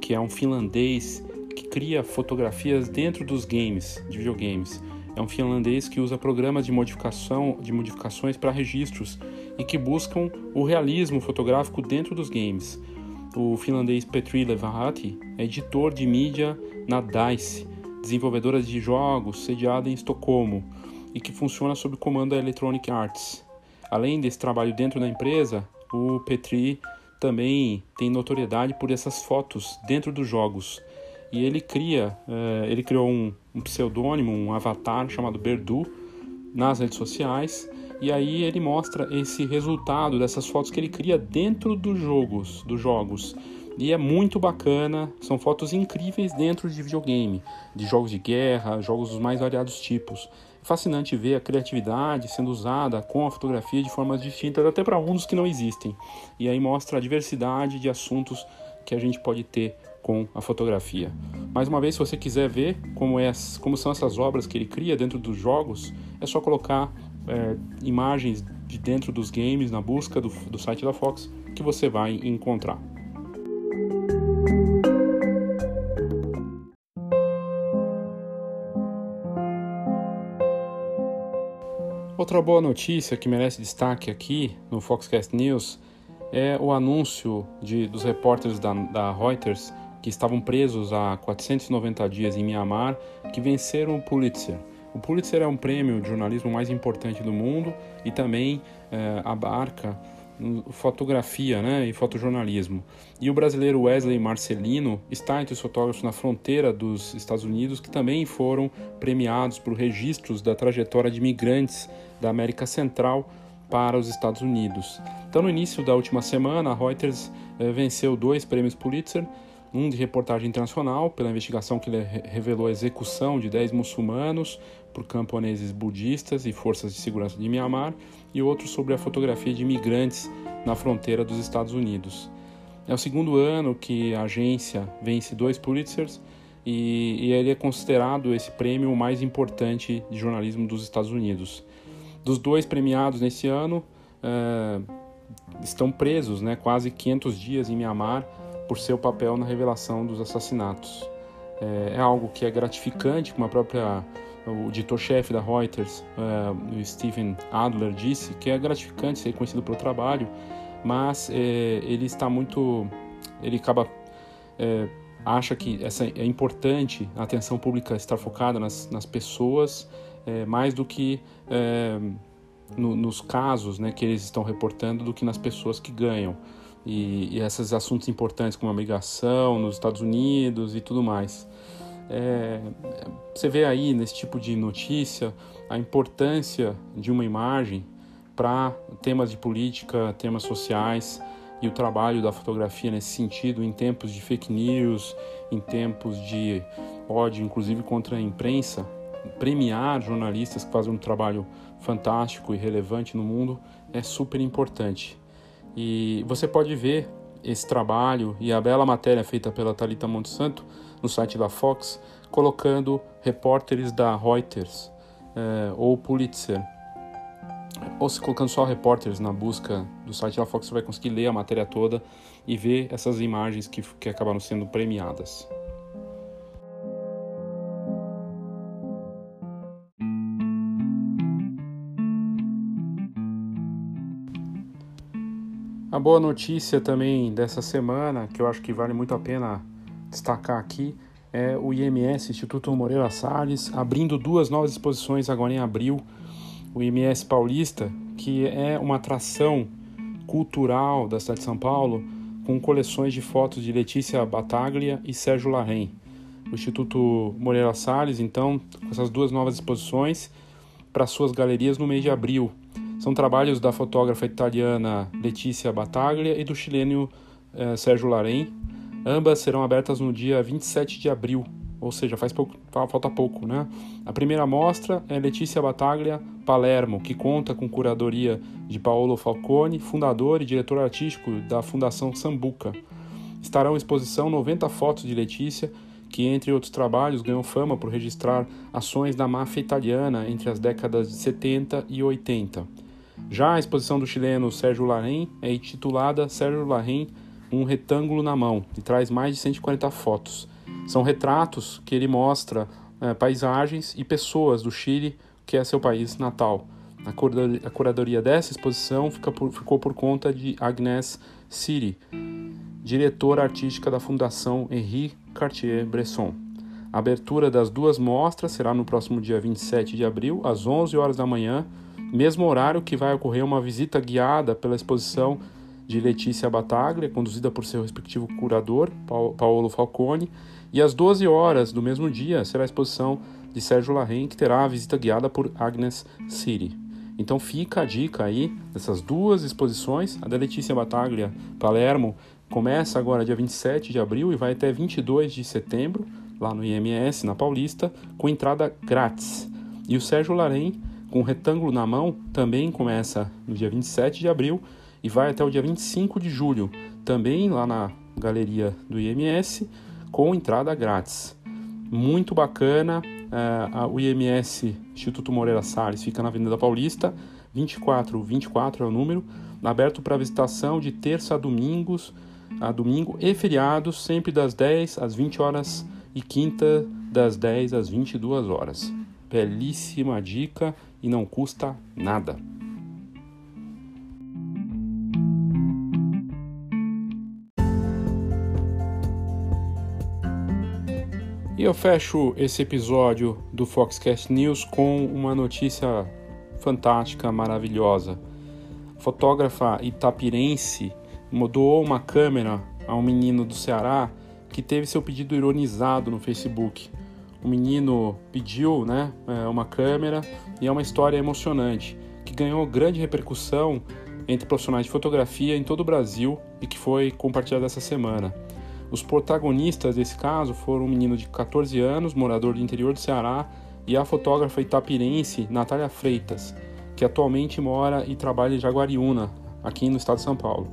S2: que é um finlandês cria fotografias dentro dos games, de videogames. É um finlandês que usa programas de modificação, de modificações para registros e que buscam o realismo fotográfico dentro dos games. O finlandês Petri Levahati é editor de mídia na DICE, desenvolvedora de jogos sediada em Estocolmo e que funciona sob comando da Electronic Arts. Além desse trabalho dentro da empresa, o Petri também tem notoriedade por essas fotos dentro dos jogos e ele cria, é, ele criou um, um pseudônimo, um avatar chamado Berdu nas redes sociais e aí ele mostra esse resultado dessas fotos que ele cria dentro dos jogos, dos jogos. E é muito bacana, são fotos incríveis dentro de videogame, de jogos de guerra, jogos dos mais variados tipos. É fascinante ver a criatividade sendo usada com a fotografia de formas distintas, até para mundos que não existem. E aí mostra a diversidade de assuntos que a gente pode ter com a fotografia. Mais uma vez, se você quiser ver como, é, como são essas obras que ele cria dentro dos jogos, é só colocar é, imagens de dentro dos games na busca do, do site da Fox que você vai encontrar. Outra boa notícia que merece destaque aqui no Foxcast News é o anúncio de, dos repórteres da, da Reuters que estavam presos há 490 dias em Myanmar, que venceram o Pulitzer. O Pulitzer é um prêmio de jornalismo mais importante do mundo e também é, abarca fotografia né, e fotojornalismo. E o brasileiro Wesley Marcelino está entre os fotógrafos na fronteira dos Estados Unidos que também foram premiados por registros da trajetória de imigrantes da América Central para os Estados Unidos. Então, no início da última semana, a Reuters eh, venceu dois prêmios Pulitzer um de reportagem internacional pela investigação que revelou a execução de 10 muçulmanos por camponeses budistas e forças de segurança de Myanmar, e outro sobre a fotografia de imigrantes na fronteira dos Estados Unidos. É o segundo ano que a agência vence dois Pulitzers e, e ele é considerado esse prêmio o mais importante de jornalismo dos Estados Unidos. Dos dois premiados nesse ano, é, estão presos né, quase 500 dias em Myanmar por seu papel na revelação dos assassinatos. É, é algo que é gratificante, como a própria o editor-chefe da Reuters, uh, o Stephen Adler, disse, que é gratificante ser reconhecido pelo trabalho, mas é, ele está muito, ele acaba é, acha que essa é importante a atenção pública estar focada nas, nas pessoas é, mais do que é, no, nos casos né, que eles estão reportando do que nas pessoas que ganham e, e esses assuntos importantes como a migração nos Estados Unidos e tudo mais. É, você vê aí nesse tipo de notícia a importância de uma imagem para temas de política, temas sociais e o trabalho da fotografia nesse sentido em tempos de fake news, em tempos de ódio, inclusive contra a imprensa, premiar jornalistas que fazem um trabalho fantástico e relevante no mundo é super importante. E você pode ver esse trabalho e a bela matéria feita pela Talita Monsanto no site da Fox, colocando repórteres da Reuters eh, ou Pulitzer, ou se colocando só repórteres na busca do site da Fox, você vai conseguir ler a matéria toda e ver essas imagens que, que acabaram sendo premiadas. Boa notícia também dessa semana, que eu acho que vale muito a pena destacar aqui, é o IMS, Instituto Moreira Salles, abrindo duas novas exposições agora em abril. O IMS Paulista, que é uma atração cultural da cidade de São Paulo, com coleções de fotos de Letícia Bataglia e Sérgio Larrain. O Instituto Moreira Salles, então, com essas duas novas exposições para suas galerias no mês de abril. São trabalhos da fotógrafa italiana Letícia Bataglia e do chileno eh, Sérgio Larém. Ambas serão abertas no dia 27 de abril, ou seja, faz pouco, falta pouco, né? A primeira mostra é Letícia Bataglia Palermo, que conta com curadoria de Paolo Falcone, fundador e diretor artístico da Fundação Sambuca. Estarão em exposição 90 fotos de Letícia, que entre outros trabalhos ganhou fama por registrar ações da máfia italiana entre as décadas de 70 e 80. Já a exposição do chileno Sérgio Larraín é intitulada Sérgio Larraín, um retângulo na mão, e traz mais de 140 fotos. São retratos que ele mostra é, paisagens e pessoas do Chile, que é seu país natal. A curadoria dessa exposição por, ficou por conta de Agnès Siri, diretora artística da Fundação Henri Cartier-Bresson. A abertura das duas mostras será no próximo dia 27 de abril, às 11 horas da manhã, mesmo horário que vai ocorrer uma visita guiada pela exposição de Letícia Bataglia, conduzida por seu respectivo curador, Paulo Falcone, e às 12 horas do mesmo dia será a exposição de Sérgio Larrain, que terá a visita guiada por Agnes Siri. Então fica a dica aí dessas duas exposições. A da Letícia Bataglia Palermo começa agora dia 27 de abril e vai até 22 de setembro, lá no IMS, na Paulista, com entrada grátis. E o Sérgio Larrain com um retângulo na mão também começa no dia 27 de abril e vai até o dia 25 de julho, também lá na galeria do IMS, com entrada grátis. Muito bacana, uh, o IMS Instituto Moreira Salles fica na Avenida Paulista, 24, 24 é o número, aberto para visitação de terça a domingos, a domingo e feriados, sempre das 10 às 20 horas e quinta das 10 às 22 horas. Belíssima dica e não custa nada. E eu fecho esse episódio do Foxcast News com uma notícia fantástica, maravilhosa. Fotógrafa itapirense doou uma câmera a um menino do Ceará que teve seu pedido ironizado no Facebook o menino pediu né, é, uma câmera e é uma história emocionante que ganhou grande repercussão entre profissionais de fotografia em todo o Brasil e que foi compartilhada essa semana. Os protagonistas desse caso foram um menino de 14 anos, morador do interior do Ceará, e a fotógrafa itapirense Natália Freitas, que atualmente mora e trabalha em Jaguariúna, aqui no estado de São Paulo.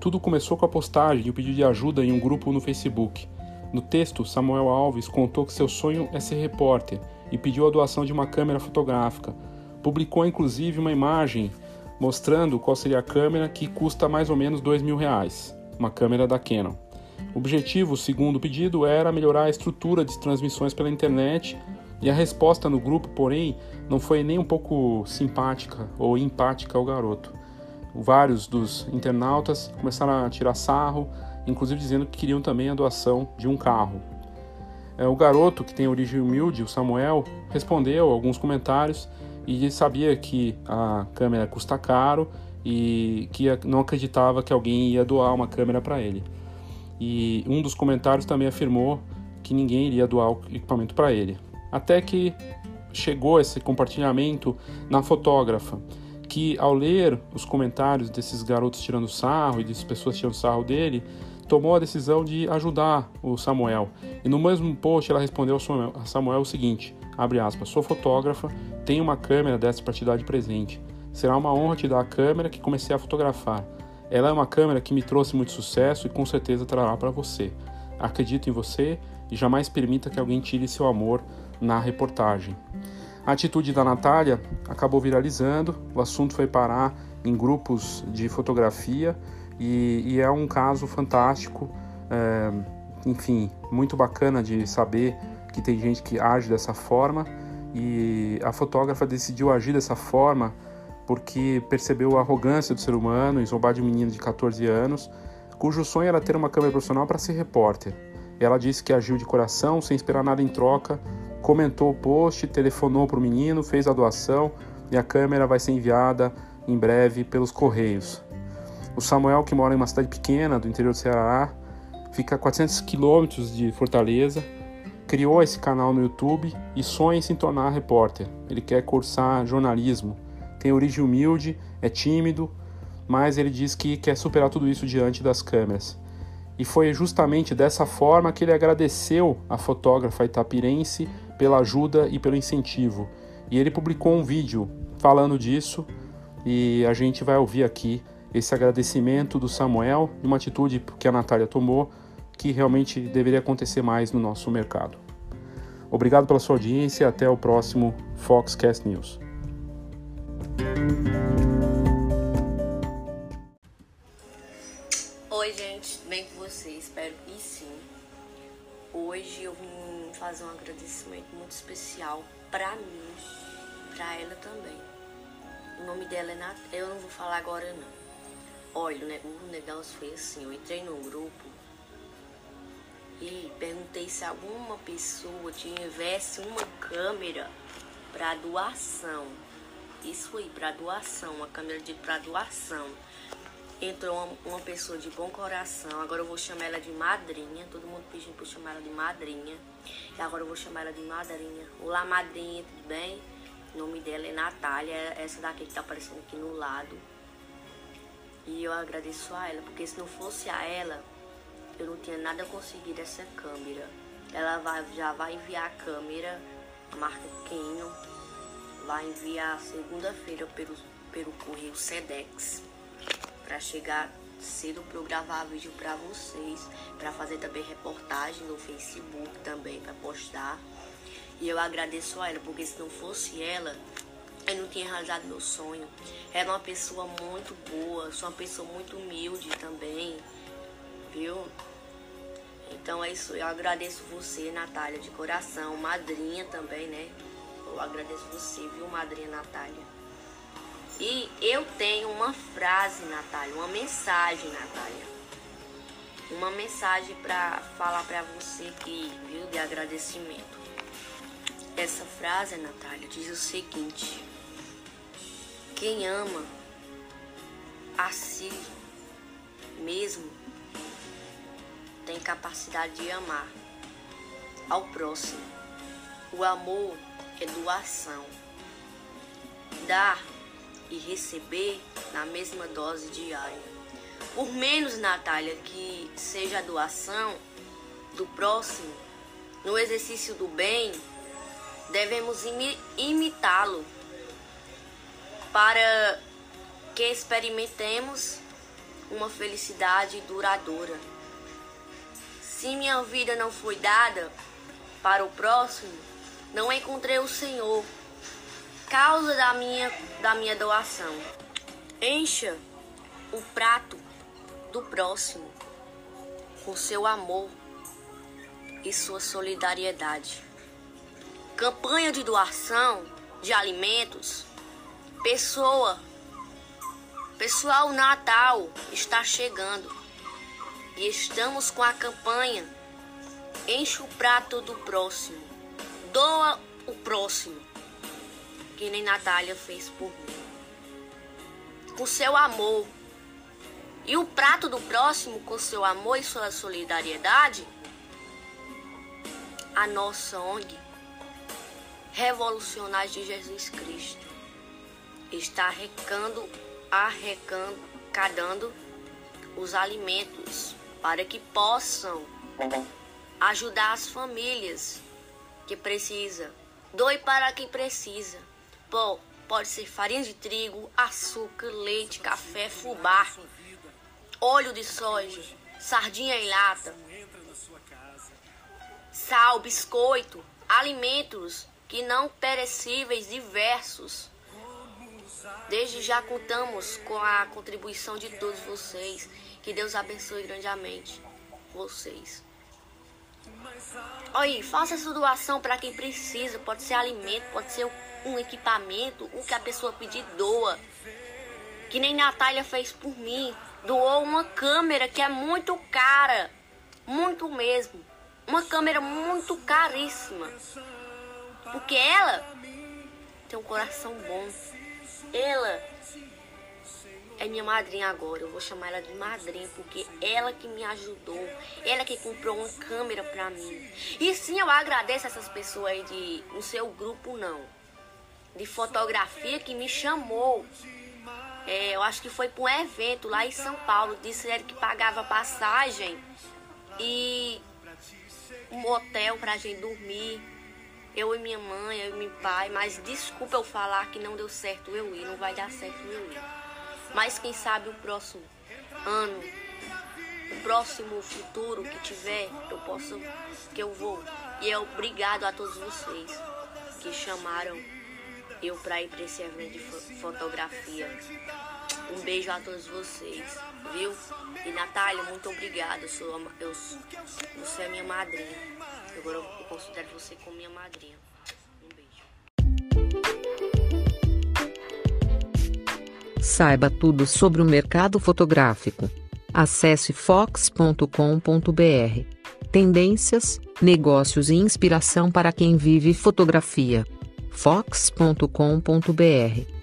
S2: Tudo começou com a postagem e o pedido de ajuda em um grupo no Facebook. No texto, Samuel Alves contou que seu sonho é ser repórter e pediu a doação de uma câmera fotográfica. Publicou inclusive uma imagem mostrando qual seria a câmera que custa mais ou menos dois mil reais, uma câmera da Canon. O objetivo, segundo o pedido, era melhorar a estrutura de transmissões pela internet e a resposta no grupo, porém, não foi nem um pouco simpática ou empática ao garoto. Vários dos internautas começaram a tirar sarro, inclusive dizendo que queriam também a doação de um carro. É, o garoto, que tem origem humilde, o Samuel, respondeu alguns comentários e sabia que a câmera custa caro e que não acreditava que alguém ia doar uma câmera para ele. E um dos comentários também afirmou que ninguém iria doar o equipamento para ele. Até que chegou esse compartilhamento na fotógrafa, que ao ler os comentários desses garotos tirando sarro e dessas pessoas tirando sarro dele, tomou a decisão de ajudar o Samuel. E no mesmo post ela respondeu a Samuel o seguinte: abre aspas, sou fotógrafa, tenho uma câmera dessa para te dar de presente. Será uma honra te dar a câmera que comecei a fotografar. Ela é uma câmera que me trouxe muito sucesso e com certeza trará para você. Acredito em você e jamais permita que alguém tire seu amor na reportagem. A atitude da Natália acabou viralizando, o assunto foi parar em grupos de fotografia e, e é um caso fantástico, é, enfim, muito bacana de saber que tem gente que age dessa forma e a fotógrafa decidiu agir dessa forma porque percebeu a arrogância do ser humano em zombar de um menino de 14 anos, cujo sonho era ter uma câmera profissional para ser repórter. Ela disse que agiu de coração, sem esperar nada em troca, comentou o post, telefonou para o menino, fez a doação e a câmera vai ser enviada em breve pelos correios. O Samuel, que mora em uma cidade pequena do interior do Ceará, fica a 400 quilômetros de Fortaleza, criou esse canal no YouTube e sonha em se tornar repórter. Ele quer cursar jornalismo, tem origem humilde, é tímido, mas ele diz que quer superar tudo isso diante das câmeras. E foi justamente dessa forma que ele agradeceu a fotógrafa itapirense pela ajuda e pelo incentivo. E ele publicou um vídeo falando disso e a gente vai ouvir aqui esse agradecimento do Samuel e uma atitude que a Natália tomou que realmente deveria acontecer mais no nosso mercado. Obrigado pela sua audiência e até o próximo Foxcast News.
S8: Oi, gente, bem com vocês? Espero que sim. Hoje eu vim fazer um agradecimento muito especial pra mim, pra ela também. O nome dela é Nat... Eu não vou falar agora não. Olha, né, o negócio foi assim, eu entrei no grupo e perguntei se alguma pessoa tivesse uma câmera para doação. Isso aí, para doação, uma câmera de para doação. Entrou uma, uma, pessoa de bom coração, agora eu vou chamar ela de madrinha, todo mundo pedindo para chamar ela de madrinha. E agora eu vou chamar ela de madrinha. Olá, madrinha, tudo bem? O nome dela é Natália, essa daqui que tá aparecendo aqui no lado. E eu agradeço a ela, porque se não fosse a ela, eu não tinha nada conseguido essa câmera. Ela vai, já vai enviar a câmera, a marca Canon, vai enviar segunda-feira pelo, pelo correio Sedex, para chegar cedo para eu gravar vídeo para vocês, para fazer também reportagem no Facebook também, para postar. E eu agradeço a ela, porque se não fosse ela, eu não tinha realizado meu sonho. Era uma pessoa muito boa, sou uma pessoa muito humilde também, viu? Então é isso, eu agradeço você, Natália, de coração, madrinha também, né? Eu agradeço você, viu, madrinha Natália? E eu tenho uma frase, Natália, uma mensagem, Natália. Uma mensagem para falar para você que, viu, de agradecimento. Essa frase, Natália, diz o seguinte: quem ama a si mesmo tem capacidade de amar ao próximo. O amor é doação. Dar e receber na mesma dose diária. Por menos, Natália, que seja a doação do próximo, no exercício do bem, devemos imitá-lo para que experimentemos uma felicidade duradoura. Se minha vida não foi dada para o próximo, não encontrei o Senhor, causa da minha, da minha doação. Encha o prato do próximo com seu amor e sua solidariedade. Campanha de doação de alimentos Pessoa, pessoal, Natal está chegando. E estamos com a campanha Enche o prato do próximo, doa o próximo, que nem Natália fez por mim. Com seu amor. E o prato do próximo com seu amor e sua solidariedade? A nossa ONG Revolucionários de Jesus Cristo está arrecando, arrecadando os alimentos para que possam ajudar as famílias que precisa. Doe para quem precisa. Pô, pode ser farinha de trigo, açúcar, leite, café, fubá, óleo de soja, sardinha em lata, sal, biscoito, alimentos que não perecíveis diversos. Desde já contamos com a contribuição de todos vocês. Que Deus abençoe grandemente vocês. Aí, faça essa doação para quem precisa. Pode ser alimento, pode ser um equipamento, o que a pessoa pedir, doa. Que nem Natália fez por mim. Doou uma câmera que é muito cara. Muito mesmo. Uma câmera muito caríssima. Porque ela tem um coração bom. Ela é minha madrinha agora. Eu vou chamar ela de madrinha porque ela que me ajudou, ela que comprou uma câmera pra mim. E sim, eu agradeço essas pessoas aí de no seu grupo não, de fotografia que me chamou. É, eu acho que foi para um evento lá em São Paulo. Disseram que pagava passagem e um hotel pra gente dormir eu e minha mãe, eu e meu pai, mas desculpa eu falar que não deu certo eu ir, não vai dar certo eu ir. Mas quem sabe o próximo ano, o próximo futuro que tiver, eu posso, que eu vou. E é obrigado a todos vocês que chamaram eu para ir para esse evento de fotografia. Um beijo a todos vocês, viu? E Natália, muito obrigada. Eu sou, eu, você é minha madrinha. Agora eu considero você como minha madrinha. Um beijo.
S1: Saiba tudo sobre o mercado fotográfico. Acesse fox.com.br. Tendências, negócios e inspiração para quem vive fotografia. fox.com.br